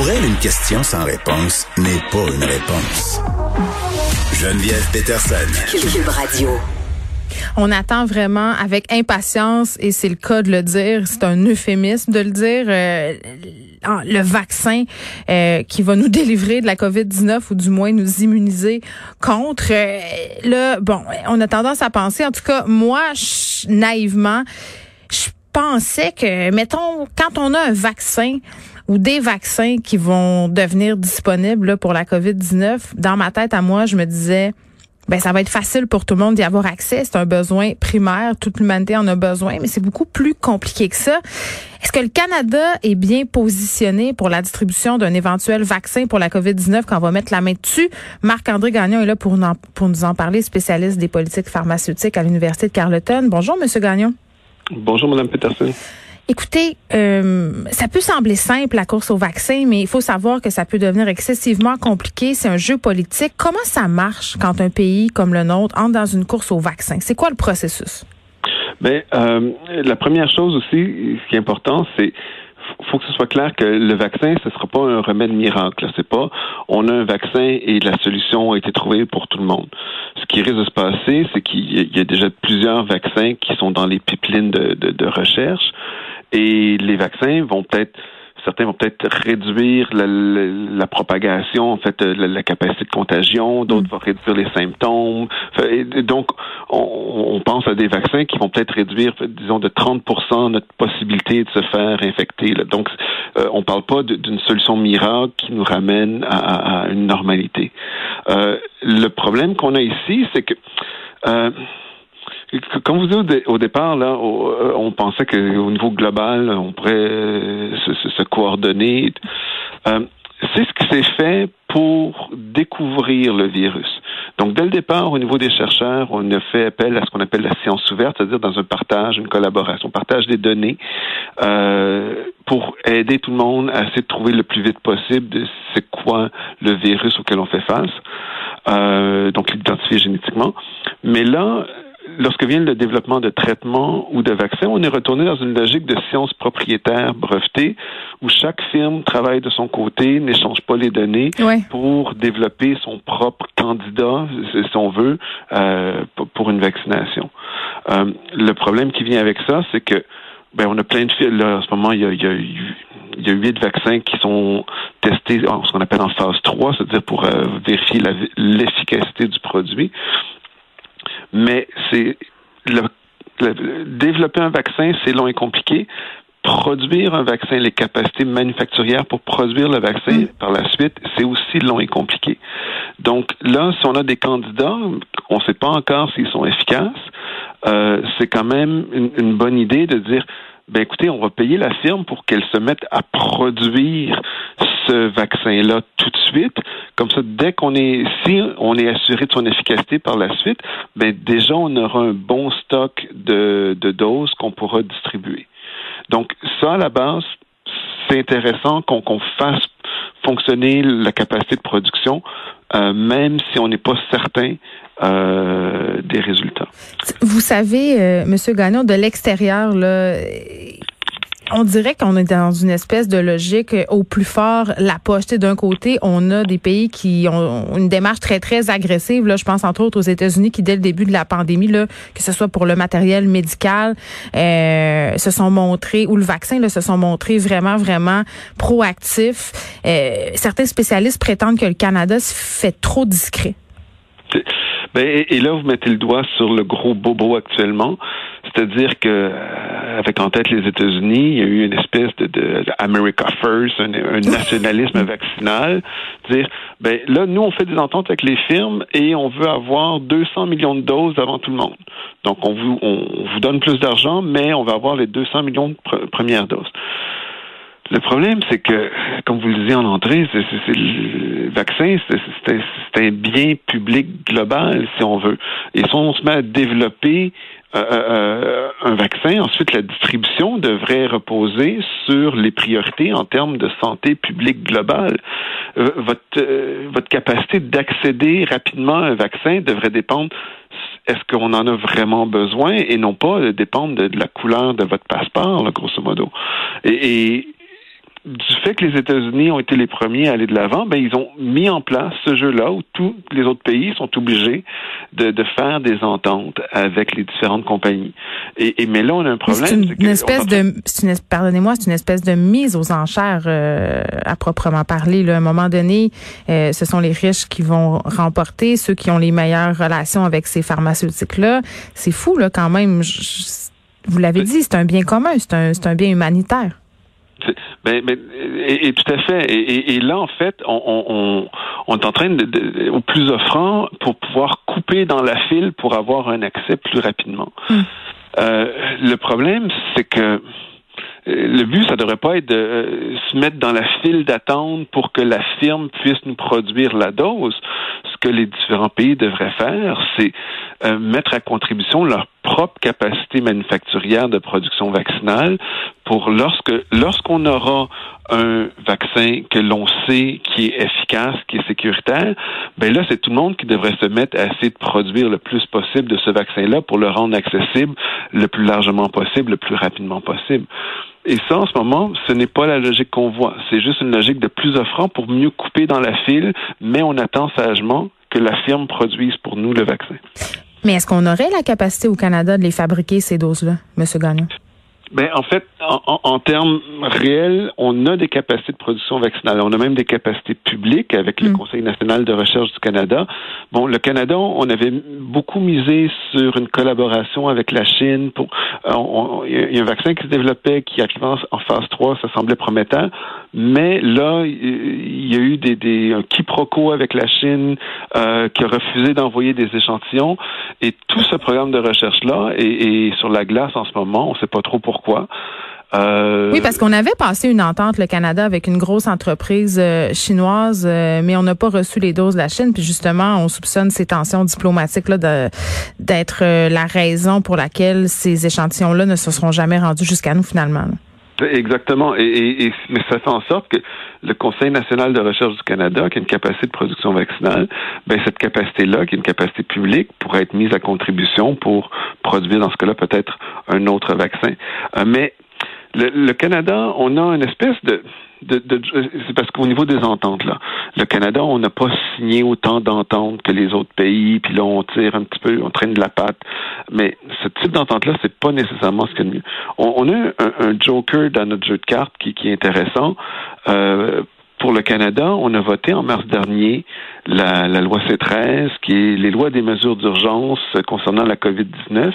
Pour elle, une question sans réponse n'est pas une réponse. Geneviève Peterson. Cube Radio. On attend vraiment avec impatience, et c'est le cas de le dire, c'est un euphémisme de le dire, euh, le vaccin euh, qui va nous délivrer de la COVID-19 ou du moins nous immuniser contre. Euh, là, bon, on a tendance à penser, en tout cas, moi, naïvement, je pensais que, mettons, quand on a un vaccin, ou des vaccins qui vont devenir disponibles pour la COVID-19, dans ma tête à moi, je me disais, ben ça va être facile pour tout le monde d'y avoir accès. C'est un besoin primaire, toute l'humanité en a besoin, mais c'est beaucoup plus compliqué que ça. Est-ce que le Canada est bien positionné pour la distribution d'un éventuel vaccin pour la COVID-19 quand on va mettre la main dessus? Marc-André Gagnon est là pour, pour nous en parler, spécialiste des politiques pharmaceutiques à l'Université de Carleton. Bonjour, Monsieur Gagnon. Bonjour, Madame Peterson. Écoutez, euh, ça peut sembler simple la course au vaccin, mais il faut savoir que ça peut devenir excessivement compliqué. C'est un jeu politique. Comment ça marche quand un pays comme le nôtre entre dans une course au vaccin? C'est quoi le processus? Ben, euh, la première chose aussi, ce qui est important, c'est faut que ce soit clair que le vaccin, ce ne sera pas un remède miracle. C'est pas on a un vaccin et la solution a été trouvée pour tout le monde. Ce qui risque de se passer, c'est qu'il y a déjà plusieurs vaccins qui sont dans les pipelines de recherche. Et les vaccins vont peut-être certains vont peut-être réduire la, la, propagation, en fait, la, la capacité de contagion, d'autres mm. vont réduire les symptômes. donc, on, on, pense à des vaccins qui vont peut-être réduire, disons, de 30% notre possibilité de se faire infecter. Là. Donc, euh, on parle pas d'une solution miracle qui nous ramène à, à une normalité. Euh, le problème qu'on a ici, c'est que euh, comme vous dites au, départ, là, euh, on pensait qu'au niveau global, on pourrait euh, se, coordonner. Euh, c'est ce qui s'est fait pour découvrir le virus. Donc, dès le départ, au niveau des chercheurs, on a fait appel à ce qu'on appelle la science ouverte, c'est-à-dire dans un partage, une collaboration, partage des données, pour aider tout le monde à essayer de trouver le plus vite possible de c'est quoi le virus auquel on fait face, donc l'identifier génétiquement. Mais là, lorsque vient le développement de traitements ou de vaccins, on est retourné dans une logique de science propriétaire brevetée où chaque firme travaille de son côté, n'échange pas les données pour développer son propre candidat, si on veut, euh, pour une vaccination. Euh, le problème qui vient avec ça, c'est que ben, on a plein de films. Là, en ce moment, il y a, il y a il y a huit vaccins qui sont testés en ce qu'on appelle en phase 3, c'est-à-dire pour euh, vérifier l'efficacité du produit mais c'est le, développer un vaccin, c'est long et compliqué. Produire un vaccin, les capacités manufacturières pour produire le vaccin mm. par la suite, c'est aussi long et compliqué. Donc là, si on a des candidats, on ne sait pas encore s'ils sont efficaces. Euh, c'est quand même une, bonne idée de dire ben écoutez, on va payer la firme pour qu'elle se mette à produire ce vaccin-là tout de suite. Comme ça, dès qu'on est, si on est assuré de son efficacité par la suite, ben déjà on aura un bon stock de, doses qu'on pourra distribuer. Donc ça, à la base, c'est intéressant qu'on fasse fonctionner la capacité de production, euh, même si on n'est pas certain euh, des résultats. Vous savez, euh, Gagnon, de l'extérieur, on dirait qu'on est dans une espèce de logique au plus fort la poche. D'un côté, on a des pays qui ont une démarche très très agressive. Là, je pense entre autres aux États-Unis qui dès le début de la pandémie, là, que ce soit pour le matériel médical, euh, se sont montrés ou le vaccin, là, se sont montrés vraiment vraiment proactifs. Euh, certains spécialistes prétendent que le Canada se fait trop discret. Ben, et là, vous mettez le doigt sur le gros bobo actuellement. C'est-à-dire que, euh, avec en tête les États-Unis, il y a eu une espèce de, de, America First, un, nationalisme vaccinal. Dire, ben là, nous, on fait des ententes avec les firmes et on veut avoir 200 millions de doses avant tout le monde. Donc, on vous, on vous donne plus d'argent, mais on va avoir les 200 millions de premières doses. Le problème, c'est que, comme vous le disiez en entrée, c'est, le vaccin, c'est, un bien public global, si on veut. Et si on se met à développer euh, euh, euh, un vaccin, ensuite la distribution devrait reposer sur les priorités en termes de santé publique globale. votre, votre capacité d'accéder rapidement à un vaccin devrait dépendre est-ce qu'on en a vraiment besoin et non pas dépendre de, la couleur de votre passeport, grosso modo? et du fait que les États-Unis ont été les premiers à aller de l'avant, ben ils ont mis en place ce jeu-là où tous les autres pays sont obligés de, de faire des ententes avec les différentes compagnies. Et, et mais là, on a un problème. C'est une, espèce de, une, pardonnez-moi, c'est une espèce de mise aux enchères euh, à proprement parler. Là. À un moment donné, euh, ce sont les riches qui vont remporter, ceux qui ont les meilleures relations avec ces pharmaceutiques-là. C'est fou, là, quand même. vous l'avez dit, c'est un bien commun, c'est un, c'est un bien humanitaire. Ben, ben et, tout à fait. Et, et, là, en fait, on, on, on est en train de, au plus offrant pour pouvoir couper dans la file pour avoir un accès plus rapidement. Hmm. Euh, le problème, c'est que euh, le but, ça devrait pas être de euh, se mettre dans la file d'attente pour que la firme puisse nous produire la dose. Ce que les différents pays devraient faire, c'est mettre à contribution leur propre capacité manufacturière de production vaccinale pour lorsque lorsqu'on aura un vaccin que l'on sait qui est efficace, qui est sécuritaire, ben là c'est tout le monde qui devrait se mettre à essayer de produire le plus possible de ce vaccin-là pour le rendre accessible le plus largement possible, le plus rapidement possible. Et ça, en ce moment, ce n'est pas la logique qu'on voit. C'est juste une logique de plus offrant pour mieux couper dans la file, mais on attend sagement que la firme produise pour nous le vaccin. Mais est-ce qu'on aurait la capacité au Canada de les fabriquer, ces doses-là, M. Gagnon? Ben, en fait, en, en, termes réels, on a des capacités de production vaccinale. On a même des capacités publiques avec le mm. Conseil national de recherche du Canada. Bon, le Canada, on avait beaucoup misé sur une collaboration avec la Chine. Pour, euh, il y a un vaccin qui se développait, qui arrivait en, phase 3, ça semblait prometteur. Mais là, il y a eu des, des un quiproquo avec la Chine euh, qui a refusé d'envoyer des échantillons. Et tout ce programme de recherche-là est, sur la glace en ce moment. On ne sait pas trop pourquoi. Euh... Oui, parce qu'on avait passé une entente, le Canada, avec une grosse entreprise euh, chinoise, euh, mais on n'a pas reçu les doses de la Chine. Puis justement, on soupçonne ces tensions diplomatiques-là d'être euh, la raison pour laquelle ces échantillons-là ne se seront jamais rendus jusqu'à nous finalement. Exactement. Et, mais ça fait en sorte que le Conseil national de recherche du Canada, qui a une capacité de production vaccinale, ben cette capacité-là, qui est une capacité publique, pourrait être mise à contribution pour produire, dans ce cas-là, peut-être un autre vaccin. Euh, mais le, Canada, on a une espèce de, de, c'est parce qu'au niveau des ententes là, le Canada, on n'a pas signé autant d'ententes que les autres pays, puis là on tire un petit peu, on traîne de la patte. Mais ce type d'entente là, c'est pas nécessairement ce qu'il y a de mieux. On, a un, joker dans notre jeu de cartes qui, qui est intéressant. Euh, pour le Canada, on a voté en mars dernier la, loi C13, qui est les lois des mesures d'urgence concernant la COVID-19,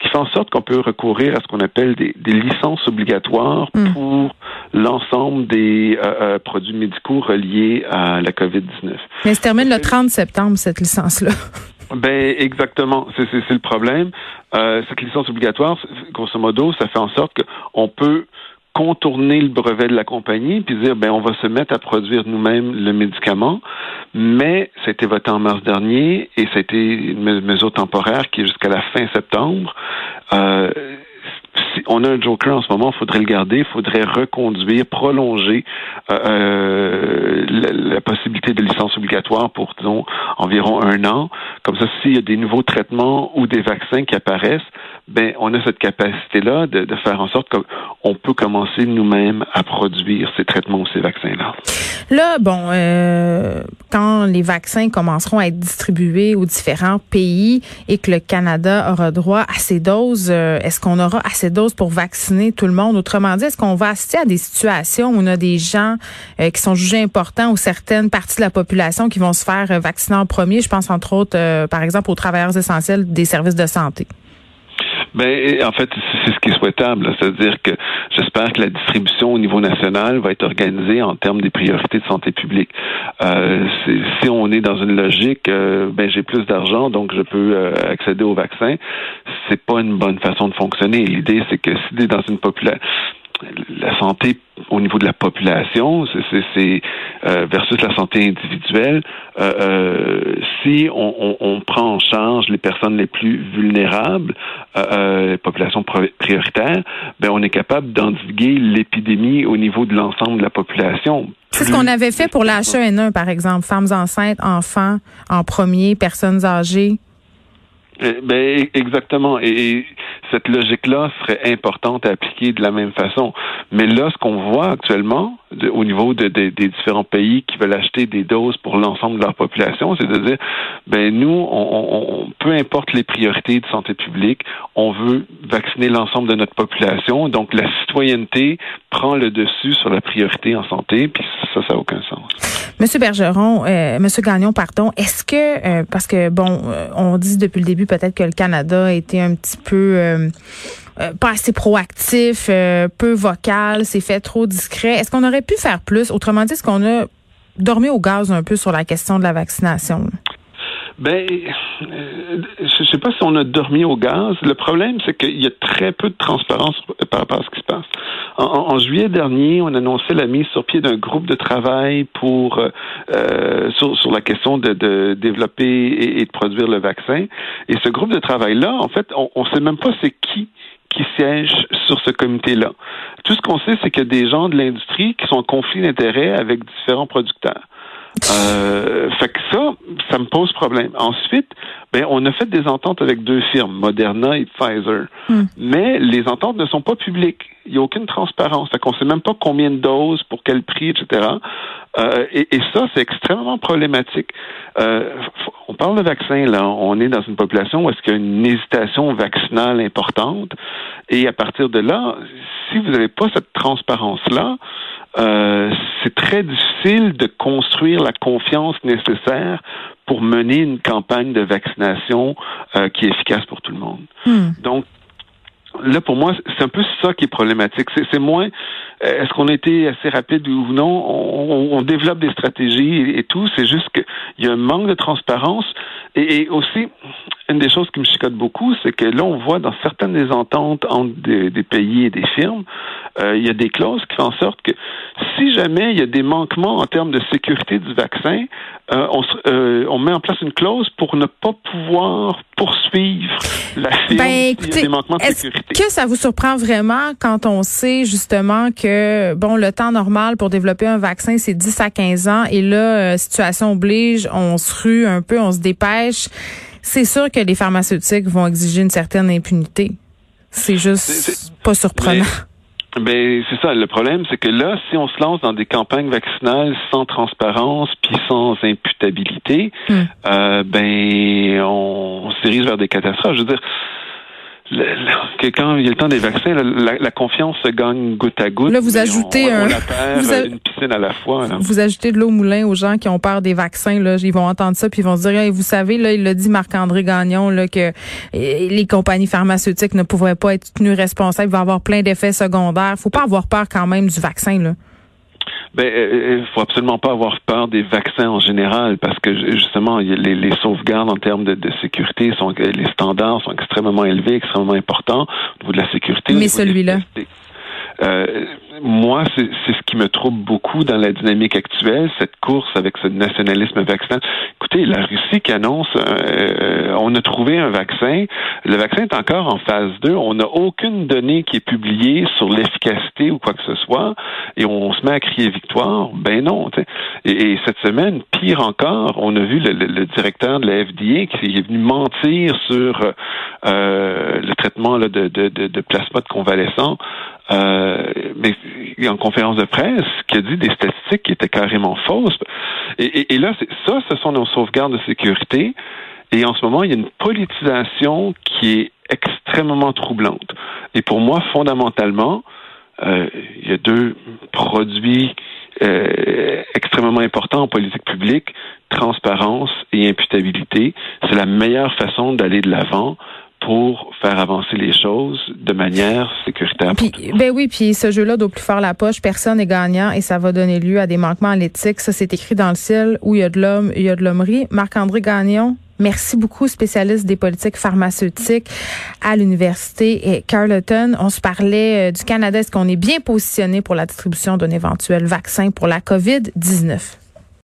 qui fait en sorte qu'on peut recourir à ce qu'on appelle des, licences obligatoires hmm. pour l'ensemble des euh, euh, produits médicaux reliés à la COVID-19. Mais se termine le 30 septembre, cette licence-là. Ben exactement, c'est le problème. Euh, cette licence obligatoire, grosso modo, ça fait en sorte qu'on peut contourner le brevet de la compagnie puis dire ben on va se mettre à produire nous-mêmes le médicament, mais été voté en mars dernier et été une mesure temporaire qui est jusqu'à la fin septembre. Euh, on a un joker en ce moment, il faudrait le garder, il faudrait reconduire, prolonger euh, euh, la, possibilité de licence obligatoire pour, disons, environ un an. Comme ça, s'il y a des nouveaux traitements ou des vaccins qui apparaissent, ben on a cette capacité-là de, de, faire en sorte qu'on peut commencer nous-mêmes à produire ces traitements ou ces vaccins-là. Là, bon, euh, quand les vaccins commenceront à être distribués aux différents pays et que le Canada aura droit à ces doses, euh, est-ce qu'on aura assez de doses pour vacciner tout le monde? Autrement dit, est-ce qu'on va assister à des situations où on a des gens euh, qui sont jugés importants ou certaines parties de la population qui vont se faire vacciner en premier? Je pense entre autres, par exemple, aux travailleurs essentiels des services de santé. Ben, en fait, c'est ce qui est souhaitable. C'est-à-dire que j'espère que la distribution au niveau national va être organisée en termes des priorités de santé publique. Euh, si on est dans une logique, euh, ben j'ai plus d'argent, donc je peux euh, accéder au vaccin, c'est pas une bonne façon de fonctionner. L'idée, c'est que si tu es dans une population la santé au niveau de la population, c'est euh, versus la santé individuelle. Euh, euh, si on, on, prend en charge les personnes les plus vulnérables, les populations prioritaires, ben on est capable d'endiguer l'épidémie au niveau de l'ensemble de la population. C'est ce qu'on avait fait pour la H1N1, par exemple, femmes enceintes, enfants en premier, personnes âgées. Eh, ben, exactement. Et, cette logique-là serait importante à appliquer de la même façon. Mais là, ce qu'on voit actuellement, au niveau de, des différents pays qui veulent acheter des doses pour l'ensemble de leur population, c'est de dire, ben nous, on, peu importe les priorités de santé publique, on veut vacciner l'ensemble de notre population. Donc la citoyenneté prend le dessus sur la priorité en santé, puis ça, ça n'a aucun sens. Monsieur Bergeron, euh, Monsieur Gagnon, pardon, est-ce que euh, parce que bon, euh, on dit depuis le début peut-être que le Canada a été un petit peu euh, pas assez proactif, peu vocal, c'est fait trop discret. Est-ce qu'on aurait pu faire plus? Autrement dit, est-ce qu'on a dormi au gaz un peu sur la question de la vaccination? Ben, euh, je sais pas si on a dormi au gaz. Le problème, c'est qu'il y a très peu de transparence par rapport à ce qui se passe. En, juillet dernier, on annonçait la mise sur pied d'un groupe de travail pour euh, sur, sur, la question de, de développer et, de produire le vaccin. Et ce groupe de travail-là, en fait, on ne sait même pas c'est qui qui siège sur ce comité-là. Tout ce qu'on sait, c'est qu'il y a des gens de l'industrie qui sont en conflit d'intérêts avec différents producteurs. Euh, fait que ça, ça me pose problème. Ensuite, ben, on a fait des ententes avec deux firmes, Moderna et Pfizer. Hmm. Mais les ententes ne sont pas publiques. Il n'y a aucune transparence. Fait qu'on ne sait même pas combien de doses, pour quel prix, etc. Euh, et, et, ça, c'est extrêmement problématique. Euh, on parle de vaccin, là. On est dans une population où est-ce qu'il y a une hésitation vaccinale importante. Et à partir de là, si vous n'avez pas cette transparence-là, euh, c'est très difficile de construire la confiance nécessaire pour mener une campagne de vaccination euh, qui est efficace pour tout le monde. Hmm. Donc, là, pour moi, c'est un peu ça qui est problématique. C'est moins euh, est-ce qu'on a été assez rapide ou non? On, développe des stratégies et, tout. C'est juste qu'il y a un manque de transparence. Et, aussi, une des choses qui me chicote beaucoup, c'est que là, on voit dans certaines des ententes entre des, pays et des firmes, euh, il y a des clauses qui font en sorte que si jamais il y a des manquements en termes de sécurité du vaccin, euh, on, euh, on, met en place une clause pour ne pas pouvoir poursuivre la firme ben, écoutez, des manquements de sécurité. Est-ce que ça vous surprend vraiment quand on sait justement que bon le temps normal pour développer un vaccin c'est 10 à 15 ans et là euh, situation oblige, on se rue un peu, on se dépêche. C'est sûr que les pharmaceutiques vont exiger une certaine impunité. C'est juste pas surprenant. Ben c'est ça. Le problème, c'est que là, si on se lance dans des campagnes vaccinales sans transparence puis sans imputabilité, hmm. euh, ben on, on se dirige vers des catastrophes. Je veux dire, que quand il y a le temps des vaccins, la, confiance se gagne goutte à goutte. Là, vous ajoutez un, vous une piscine à la fois. Vous ajoutez de l'eau au moulin aux gens qui ont peur des vaccins. Là, ils vont entendre ça puis ils vont se dire, vous savez, là, il l'a dit Marc-André Gagnon là que eh, les compagnies pharmaceutiques ne pourraient pas être tenues responsables. Il va avoir plein d'effets secondaires. Faut pas avoir peur quand même du vaccin là. Ben, il euh, euh, faut absolument pas avoir peur des vaccins en général parce que justement, les, les sauvegardes en termes de, de, sécurité sont, les standards sont extrêmement élevés, extrêmement importants au niveau de la sécurité. Mais celui-là? Euh, moi, c'est ce me trouble beaucoup dans la dynamique actuelle, cette course avec ce nationalisme vaccinal. Écoutez, la Russie qui annonce, euh, euh, on a trouvé un vaccin, le vaccin est encore en phase 2, on n'a aucune donnée qui est publiée sur l'efficacité ou quoi que ce soit, et on se met à crier victoire. Ben non. Et, et, cette semaine, pire encore, on a vu le, directeur de la FDA qui est venu mentir sur euh, le traitement là, de, plasma de convalescent. Euh, mais en conférence de presse, qui a dit des statistiques qui étaient carrément fausses. Et, et, là, ça, ce sont nos sauvegardes de sécurité. Et en ce moment, il y a une politisation qui est extrêmement troublante. Et pour moi, fondamentalement, euh, il y a deux produits euh, extrêmement importants en politique publique, transparence et imputabilité. C'est la meilleure façon d'aller de l'avant pour faire avancer les choses de manière sécuritaire. ben oui, puis ce jeu-là doit plus faire la poche. Personne n'est gagnant et ça va donner lieu à des manquements à l'éthique. Ça, c'est écrit dans le ciel où il y a de l'homme, il y a de l'hommerie. Marc-André Gagnon, Merci beaucoup, spécialiste des politiques pharmaceutiques à l'université Carleton. On se parlait euh, du Canada. Est-ce qu'on est bien positionné pour la distribution d'un éventuel vaccin pour la COVID-19?